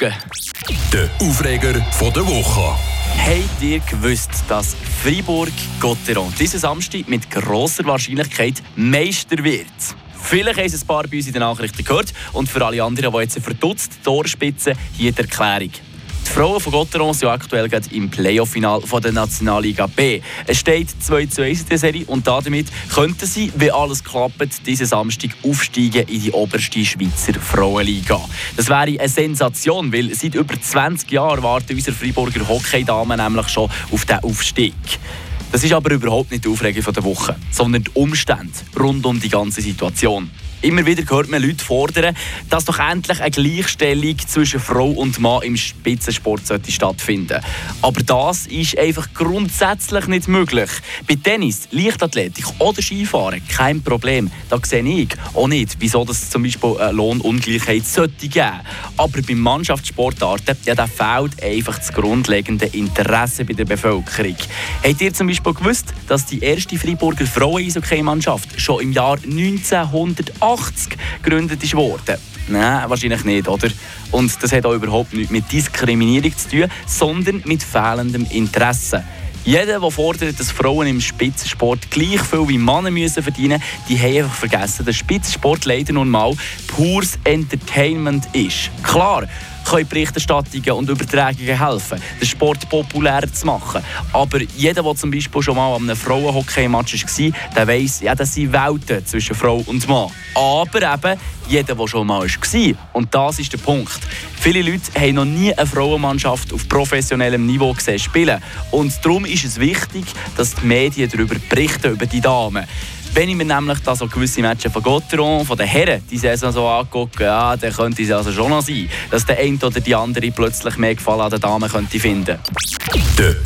Der Aufreger von der Woche. Habt ihr gewusst, dass Fribourg-Gotteron diesen Samstag mit grosser Wahrscheinlichkeit Meister wird? Vielleicht haben es ein paar bei uns in den Nachrichten gehört und für alle anderen, die jetzt verdutzt Torspitze, hier die Erklärung. Frauen von Gotteron sind aktuell im Playoff-Final der Nationalliga B. Es steht 2 zu 1 in der Serie und damit könnten sie, wenn alles klappt, diesen Samstag aufsteigen in die oberste Schweizer Frauenliga. Das wäre eine Sensation, weil seit über 20 Jahren warten unsere Freiburger Hockeydamen nämlich schon auf diesen Aufstieg. Das ist aber überhaupt nicht die Aufregung der Woche, sondern die Umstände rund um die ganze Situation. Immer wieder hört man Leute fordern, dass doch endlich eine Gleichstellung zwischen Frau und Mann im Spitzensport sollte stattfinden Aber das ist einfach grundsätzlich nicht möglich. Bei Tennis, Leichtathletik oder Skifahren kein Problem. Da sehe ich auch nicht, wieso das zum Beispiel eine Lohnungleichheit sollte geben. Aber bei Mannschaftssportarten ja, da fehlt einfach das grundlegende Interesse bei der Bevölkerung. Habt ihr zum Beispiel gewusst, dass die erste Freiburger Frauen-Eishockey-Mannschaft schon im Jahr 1980 1980 gegründet wurde. Nein, wahrscheinlich nicht, oder? Und das hat auch überhaupt nichts mit Diskriminierung zu tun, sondern mit fehlendem Interesse. Jeder, der fordert, dass Frauen im Spitzensport gleich viel wie Männer müssen verdienen müssen, die haben einfach vergessen, dass Spitzensport leider nun mal pures Entertainment ist. Klar, können Berichterstattungen und Übertragungen helfen, den Sport populärer zu machen. Aber jeder, der zum Beispiel schon mal an einem Frauenhockey-Match war, der weiss, ja, das sind Welten zwischen Frau und Mann. Aber eben, jeder, der schon mal war. Und das ist der Punkt. Viele Leute haben noch nie eine Frauenmannschaft auf professionellem Niveau gesehen spielen. Und darum ist es wichtig, dass die Medien darüber berichten, über die Damen. Wenn ich mir nämlich da so gewisse Matches von Gotteron, von den Herren, die Saison so angucke, ja, dann könnte es also schon noch sein, dass der eine oder die andere plötzlich mehr Gefallen an den Damen könnte finden. könnte.